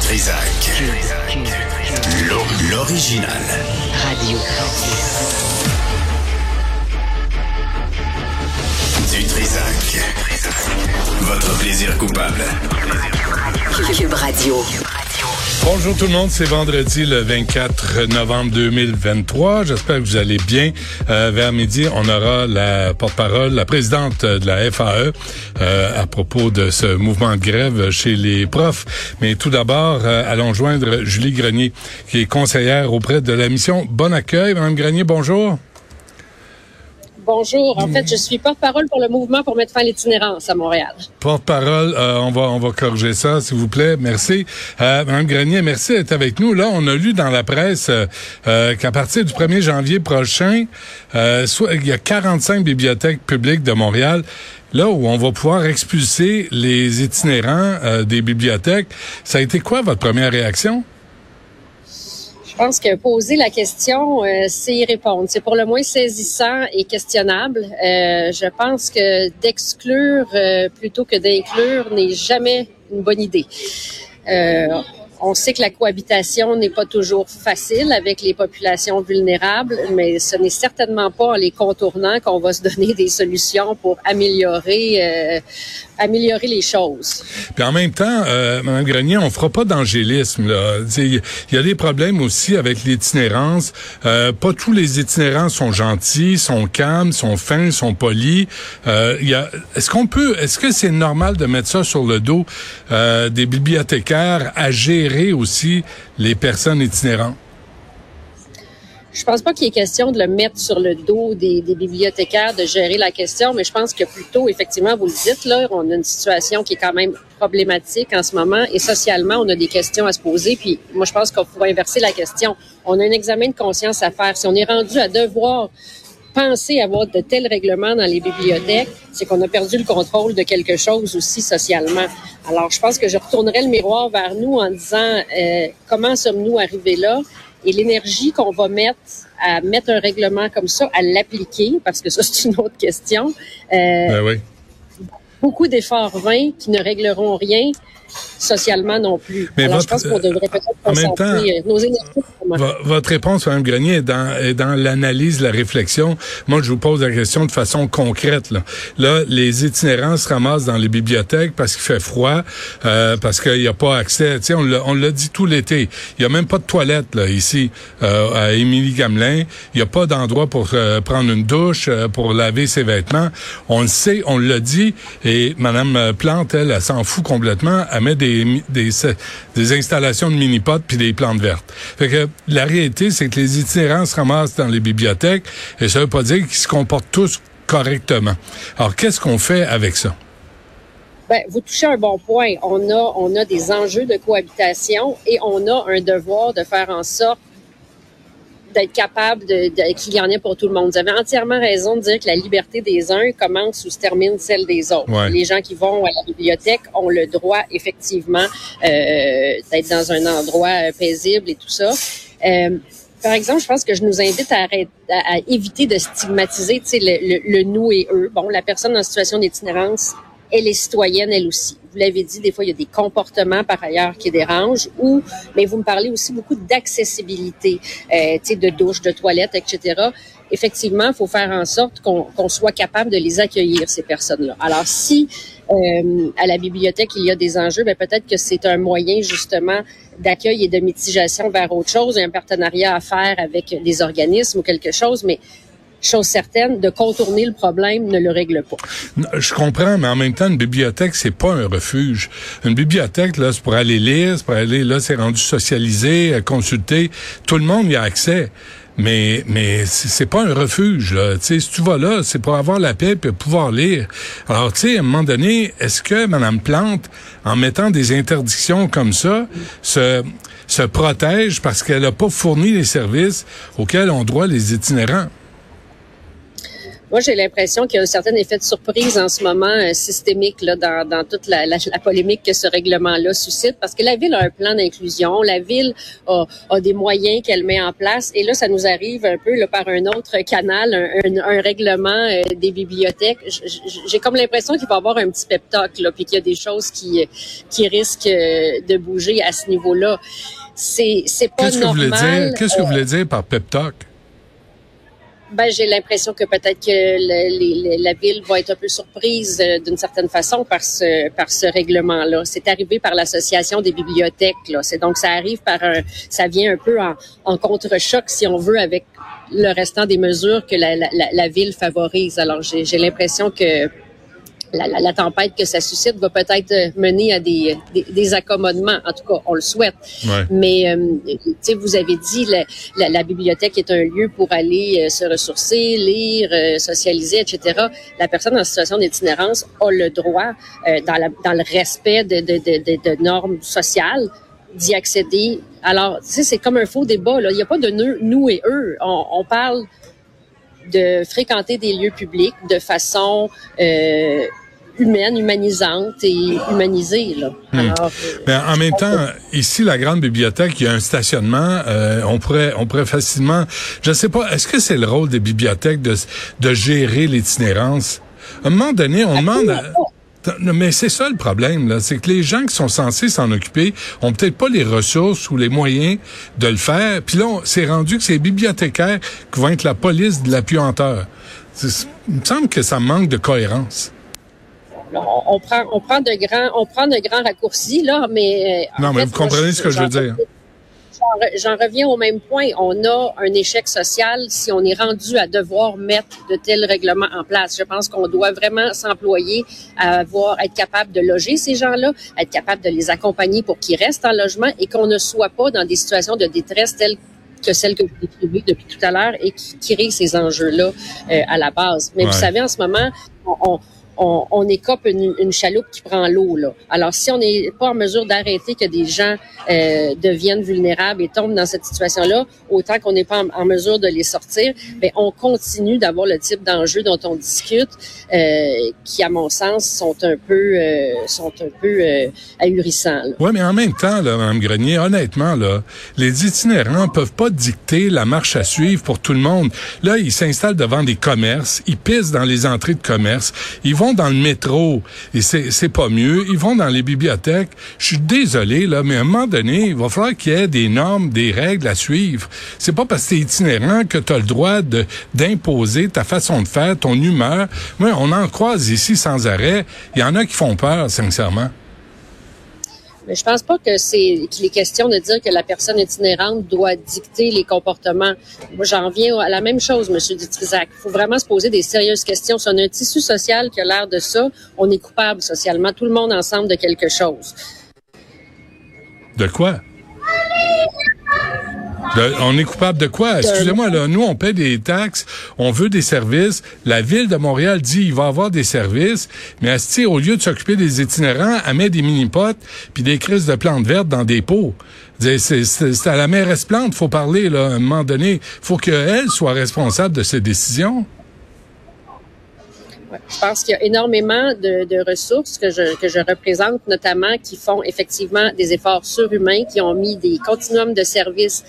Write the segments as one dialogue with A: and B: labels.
A: Trisac. L'original.
B: Radio.
A: Du Trisac. Votre plaisir coupable.
B: Cube Radio.
C: Bonjour tout le monde, c'est vendredi le 24 novembre 2023. J'espère que vous allez bien. Euh, vers midi, on aura la porte-parole, la présidente de la FAE euh, à propos de ce mouvement de grève chez les profs. Mais tout d'abord, euh, allons joindre Julie Grenier, qui est conseillère auprès de la mission Bon Accueil. Madame Grenier, bonjour.
D: Bonjour. En fait, je suis porte-parole pour le mouvement pour mettre fin à l'itinérance à Montréal.
C: Porte-parole, euh, on va on va corriger ça, s'il vous plaît. Merci. Euh, Madame Grenier, merci d'être avec nous. Là, on a lu dans la presse euh, euh qu'à partir du 1er janvier prochain, il y a 45 bibliothèques publiques de Montréal là où on va pouvoir expulser les itinérants des bibliothèques. Ça a été quoi votre première réaction?
D: Pense que poser la question, euh, c'est y répondre. C'est pour le moins saisissant et questionnable. Euh, je pense que d'exclure euh, plutôt que d'inclure n'est jamais une bonne idée. On sait que la cohabitation n'est pas toujours facile avec les populations vulnérables, mais ce n'est certainement pas en les contournant qu'on va se donner des solutions pour améliorer, euh, améliorer les choses.
C: Puis en même temps, euh, Mme Grenier, on fera pas d'angélisme. Il y a des problèmes aussi avec l'itinérance. Euh, pas tous les itinérants sont gentils, sont calmes, sont fins, sont polis. Euh, est-ce qu'on peut, est-ce que c'est normal de mettre ça sur le dos euh, des bibliothécaires à gérer aussi les personnes itinérantes?
D: Je pense pas qu'il est question de le mettre sur le dos des, des, bibliothécaires de gérer la question, mais je pense que plutôt, effectivement, vous le dites, là, on a une situation qui est quand même problématique en ce moment et socialement, on a des questions à se poser. Puis moi, je pense qu'on pourrait inverser la question. On a un examen de conscience à faire. Si on est rendu à devoir penser avoir de tels règlements dans les bibliothèques, c'est qu'on a perdu le contrôle de quelque chose aussi socialement. Alors, je pense que je retournerai le miroir vers nous en disant euh, comment sommes-nous arrivés là et l'énergie qu'on va mettre à mettre un règlement comme ça, à l'appliquer, parce que ça, c'est une autre question. Euh,
C: ben oui.
D: Beaucoup d'efforts vains qui ne régleront rien socialement non plus.
C: Mais
D: Alors,
C: votre,
D: je pense qu'on devrait peut-être concentrer nos énergies.
C: Votre réponse, Mme Grenier, est dans, est dans l'analyse, la réflexion. Moi, je vous pose la question de façon concrète. Là, là les itinérants se ramassent dans les bibliothèques parce qu'il fait froid, euh, parce qu'il n'y a pas accès. Tu sais, on l'a dit tout l'été. Il n'y a même pas de toilette là ici euh, à Émilie Gamelin. Il n'y a pas d'endroit pour euh, prendre une douche, euh, pour laver ses vêtements. On le sait, on l'a dit. Et Mme Plante, elle, elle s'en fout complètement. Elle met des, des, installations de mini-potes puis des plantes vertes. Fait que la réalité, c'est que les itinérants se ramassent dans les bibliothèques et ça veut pas dire qu'ils se comportent tous correctement. Alors, qu'est-ce qu'on fait avec ça?
D: Ben, vous touchez un bon point. On a, on a des enjeux de cohabitation et on a un devoir de faire en sorte d'être capable de, de qu'il y en ait pour tout le monde. Vous avez entièrement raison de dire que la liberté des uns commence ou se termine celle des autres.
C: Ouais.
D: Les gens qui vont à la bibliothèque ont le droit, effectivement, euh, d'être dans un endroit euh, paisible et tout ça. Euh, par exemple, je pense que je nous invite à, arrêter, à, à éviter de stigmatiser le, le, le nous et eux. Bon, la personne en situation d'itinérance, elle est citoyenne, elle aussi. Vous l'avez dit, des fois, il y a des comportements par ailleurs qui dérangent ou, mais vous me parlez aussi beaucoup d'accessibilité, euh, de douche, de toilette, etc. Effectivement, il faut faire en sorte qu'on soit capable de les accueillir, ces personnes-là. Alors, si euh, à la bibliothèque, il y a des enjeux, ben peut-être que c'est un moyen, justement, d'accueil et de mitigation vers autre chose, un partenariat à faire avec des organismes ou quelque chose, mais chose certaine, de contourner le problème ne le règle pas.
C: Je comprends, mais en même temps, une bibliothèque, c'est pas un refuge. Une bibliothèque, là, c'est pour aller lire, c'est pour aller, là, c'est rendu socialisé, consulter. Tout le monde y a accès. Mais mais c'est pas un refuge là. Tu sais, si tu vas là, c'est pour avoir la paix et pouvoir lire. Alors tu sais, à un moment donné, est-ce que Madame Plante, en mettant des interdictions comme ça, se se protège parce qu'elle n'a pas fourni les services auxquels ont droit les itinérants?
D: Moi, j'ai l'impression qu'il y a un certain effet de surprise en ce moment euh, systémique là, dans, dans toute la, la, la, polémique que ce règlement-là suscite, parce que la ville a un plan d'inclusion, la ville a, a des moyens qu'elle met en place, et là, ça nous arrive un peu là, par un autre canal, un, un, un règlement euh, des bibliothèques. J'ai comme l'impression qu'il va y avoir un petit pep talk, là, puis qu'il y a des choses qui, qui risquent euh, de bouger à ce niveau-là. C'est pas
C: Qu'est-ce
D: normal.
C: Qu'est-ce que vous voulez dire par pep talk?
D: Ben, j'ai l'impression que peut-être que le, la ville va être un peu surprise euh, d'une certaine façon par ce par ce règlement-là. C'est arrivé par l'association des bibliothèques. Là. C'est donc ça arrive par un, ça vient un peu en, contre-choc, si on veut, avec le restant des mesures que la, la, la ville favorise. Alors j'ai l'impression que la, la, la, tempête que ça suscite va peut-être mener à des, des, des, accommodements. En tout cas, on le souhaite.
C: Ouais.
D: Mais, euh, tu sais, vous avez dit, la, la, bibliothèque est un lieu pour aller euh, se ressourcer, lire, euh, socialiser, etc. La personne en situation d'itinérance a le droit, euh, dans, la, dans le respect de, de, de, de normes sociales, d'y accéder. Alors, tu sais, c'est comme un faux débat. Là. Il n'y a pas de nous et eux. On, on parle de fréquenter des lieux publics de façon euh, humaine, humanisante et humanisée. Là.
C: Hmm.
D: Alors,
C: ben, en même temps, ici, la grande bibliothèque, il y a un stationnement. Euh, on pourrait, on pourrait facilement. Je sais pas. Est-ce que c'est le rôle des bibliothèques de de gérer l'itinérance? À un moment donné, on demande. À, mais c'est ça le problème, là, c'est que les gens qui sont censés s'en occuper ont peut-être pas les ressources ou les moyens de le faire. Puis là, c'est rendu que c'est les bibliothécaires qui vont être la police de la puanteur. Il me semble que ça manque de cohérence.
D: On, on, prend, on prend de grands, on prend de grands raccourcis là, mais
C: euh, non, mais fait, vous comprenez moi, ce que je veux dire.
D: J'en reviens au même point. On a un échec social si on est rendu à devoir mettre de tels règlements en place. Je pense qu'on doit vraiment s'employer à avoir, être capable de loger ces gens-là, être capable de les accompagner pour qu'ils restent en logement et qu'on ne soit pas dans des situations de détresse telles que celles que vous décrivez depuis tout à l'heure et qui créent ces enjeux-là euh, à la base. Mais ouais. vous savez, en ce moment, on, on on, on écope une, une, chaloupe qui prend l'eau. Là. Alors, si on n'est pas en mesure d'arrêter que des gens euh, deviennent vulnérables et tombent dans cette situation-là, autant qu'on n'est pas en, mesure de les sortir, bien, on continue d'avoir le type d'enjeux dont on discute, euh, qui, à mon sens, sont un peu, euh, sont un peu euh, ahurissants.
C: Oui, mais en même temps, là, Mme Grenier, honnêtement, là, les itinérants peuvent pas dicter la marche à suivre pour tout le monde. Là, ils s'installent devant des commerces, ils pissent dans les entrées de commerce, ils vont dans le métro et c'est pas mieux. Ils vont dans les bibliothèques. Je suis désolé, là, mais à un moment donné, il va falloir qu'il y ait des normes, des règles à suivre. C'est pas parce que t'es itinérant que tu as le droit d'imposer ta façon de faire, ton humeur. Moi, on en croise ici sans arrêt. Il y en a qui font peur, sincèrement.
D: Mais je pense pas que c'est qu'il est question de dire que la personne itinérante doit dicter les comportements. Moi, j'en viens à la même chose, Monsieur Dutrisac. Il faut vraiment se poser des sérieuses questions. Si on a un tissu social qui a l'air de ça, on est coupable socialement, tout le monde ensemble de quelque chose.
C: De quoi? De, on est coupable de quoi? Excusez-moi, là, nous, on paie des taxes, on veut des services. La ville de Montréal dit il va avoir des services, mais Asti, au lieu de s'occuper des itinérants, elle met des mini-potes puis des crises de plantes vertes dans des pots. C'est à la mairesse Plante, faut parler, là, à un moment donné. faut qu'elle soit responsable de ces décisions.
D: Je pense qu'il y a énormément de, de, ressources que je, que je représente, notamment qui font effectivement des efforts surhumains, qui ont mis des continuums de services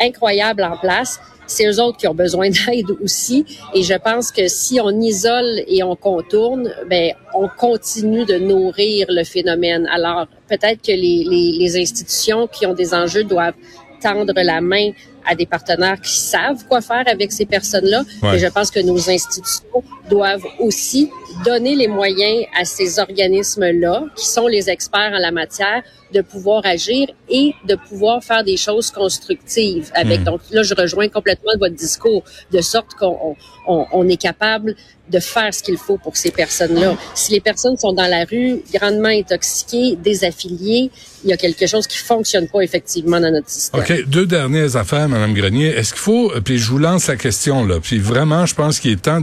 D: incroyables en place. C'est eux autres qui ont besoin d'aide aussi. Et je pense que si on isole et on contourne, ben on continue de nourrir le phénomène. Alors peut-être que les, les, les institutions qui ont des enjeux doivent tendre la main à des partenaires qui savent quoi faire avec ces personnes-là.
C: Ouais.
D: Et je pense que nos institutions doivent aussi donner les moyens à ces organismes-là, qui sont les experts en la matière, de pouvoir agir et de pouvoir faire des choses constructives avec. Mmh. Donc là, je rejoins complètement votre discours, de sorte qu'on on, on est capable de faire ce qu'il faut pour ces personnes-là. Si les personnes sont dans la rue, grandement intoxiquées, désaffiliées, il y a quelque chose qui fonctionne pas effectivement dans notre système.
C: OK, deux dernières affaires, Madame Grenier. Est-ce qu'il faut, puis je vous lance la question là, puis vraiment, je pense qu'il est temps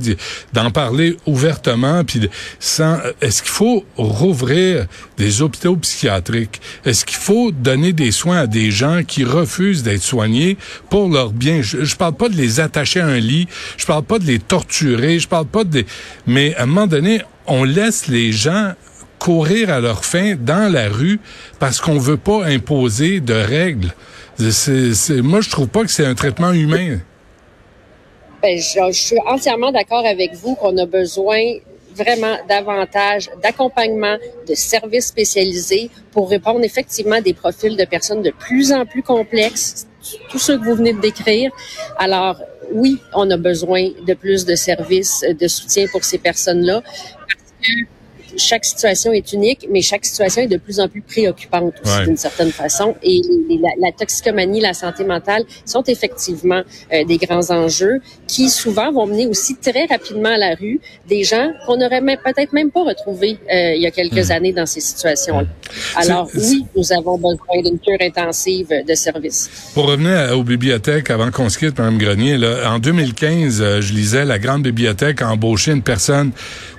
C: d'en parler ouvertement, puis sans, est-ce qu'il faut rouvrir des hôpitaux psychiatriques? Est-ce qu'il faut donner des soins à des gens qui refusent d'être soignés pour leur bien? Je, je parle pas de les attacher à un lit, je parle pas de les torturer, je parle pas de les... Mais à un moment donné, on laisse les gens courir à leur fin dans la rue parce qu'on veut pas imposer de règles. C'est, moi, je trouve pas que c'est un traitement humain.
D: Ben, je suis entièrement d'accord avec vous qu'on a besoin vraiment davantage d'accompagnement, de services spécialisés pour répondre effectivement à des profils de personnes de plus en plus complexes, tout ce que vous venez de décrire. Alors, oui, on a besoin de plus de services de soutien pour ces personnes-là chaque situation est unique, mais chaque situation est de plus en plus préoccupante aussi
C: Ouais.
D: d'une certaine façon. Et la, la toxicomanie, la santé mentale sont effectivement euh, des grands enjeux qui souvent vont mener aussi très rapidement à la rue des gens qu'on n'aurait peut-être même pas retrouvés euh, il y a quelques années dans ces situations-là. Alors
C: C'est-
D: oui, nous avons besoin d'une cure intensive de services.
C: Pour revenir aux bibliothèques, avant qu'on se quitte, Mme Grenier, là, en 2015, euh, je lisais, la grande bibliothèque a embauché une personne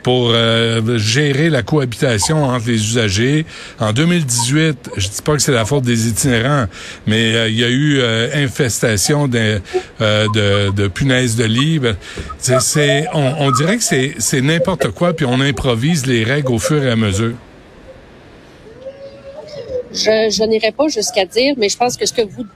C: pour euh, gérer la cohabitation entre les usagers. En 2018, je dis pas que c'est la faute des itinérants, mais euh, il y a eu euh, infestation de, euh, de, de punaises de lit. Ben, c'est, on, on dirait que c'est, c'est n'importe quoi, puis on improvise les règles au fur et à mesure.
D: Je, je n'irai pas jusqu'à dire, mais je pense que ce que vous,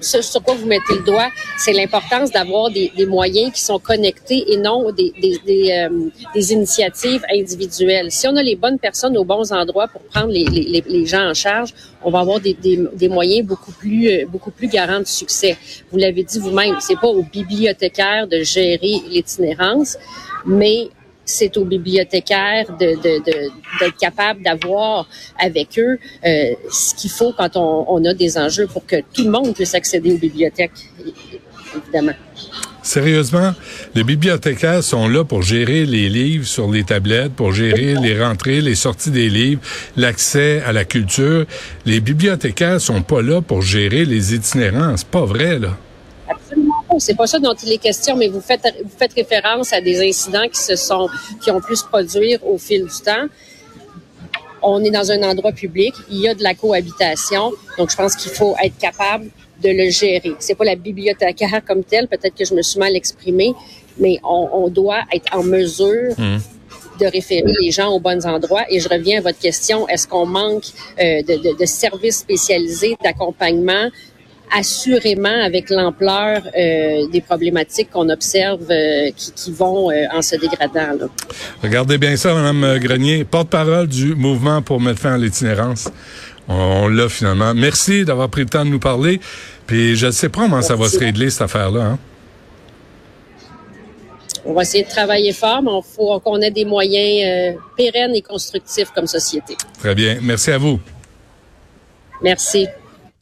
D: ce sur quoi vous mettez le doigt, c'est l'importance d'avoir des, des moyens qui sont connectés et non des, des, des, euh, des initiatives individuelles. Si on a les bonnes personnes aux bons endroits pour prendre les, les, les- gens en charge, on va avoir des, des, des moyens beaucoup plus euh, beaucoup plus garants de succès. Vous l'avez dit vous-même, c'est pas aux bibliothécaires de gérer l'itinérance, mais c'est aux bibliothécaires de, de, de- d'être capable d'avoir avec eux euh, ce qu'il faut quand on, on a des enjeux pour que tout le monde puisse accéder aux bibliothèques, évidemment.
C: Sérieusement, les bibliothécaires sont là pour gérer les livres sur les tablettes, pour gérer les rentrées, les sorties des livres, l'accès à la culture. Les bibliothécaires sont pas là pour gérer les itinérants. C'est pas vrai, là.
D: C'est pas ça dont il est question, mais vous faites, vous faites référence à des incidents qui se sont, qui ont pu se produire au fil du temps. On est dans un endroit public, il y a de la cohabitation, donc je pense qu'il faut être capable de le gérer. C'est pas la bibliothécaire comme telle, peut-être que je me suis mal exprimée, mais on, on doit être en mesure de référer les gens aux bons endroits. Et je reviens à votre question, est-ce qu'on manque euh, de, de, de services spécialisés, d'accompagnement? Assurément, avec l'ampleur euh, des problématiques qu'on observe euh, qui, qui vont euh, en se dégradant. Là.
C: Regardez bien ça, Mme Grenier, porte-parole du mouvement pour mettre fin à l'itinérance. On, on l'a finalement. Merci d'avoir pris le temps de nous parler. Puis je ne sais pas comment ça va se régler, cette affaire-là. Hein?
D: On va essayer de travailler fort, mais il faut qu'on ait des moyens pérennes et constructifs comme société.
C: Très bien. Merci à vous.
D: Merci.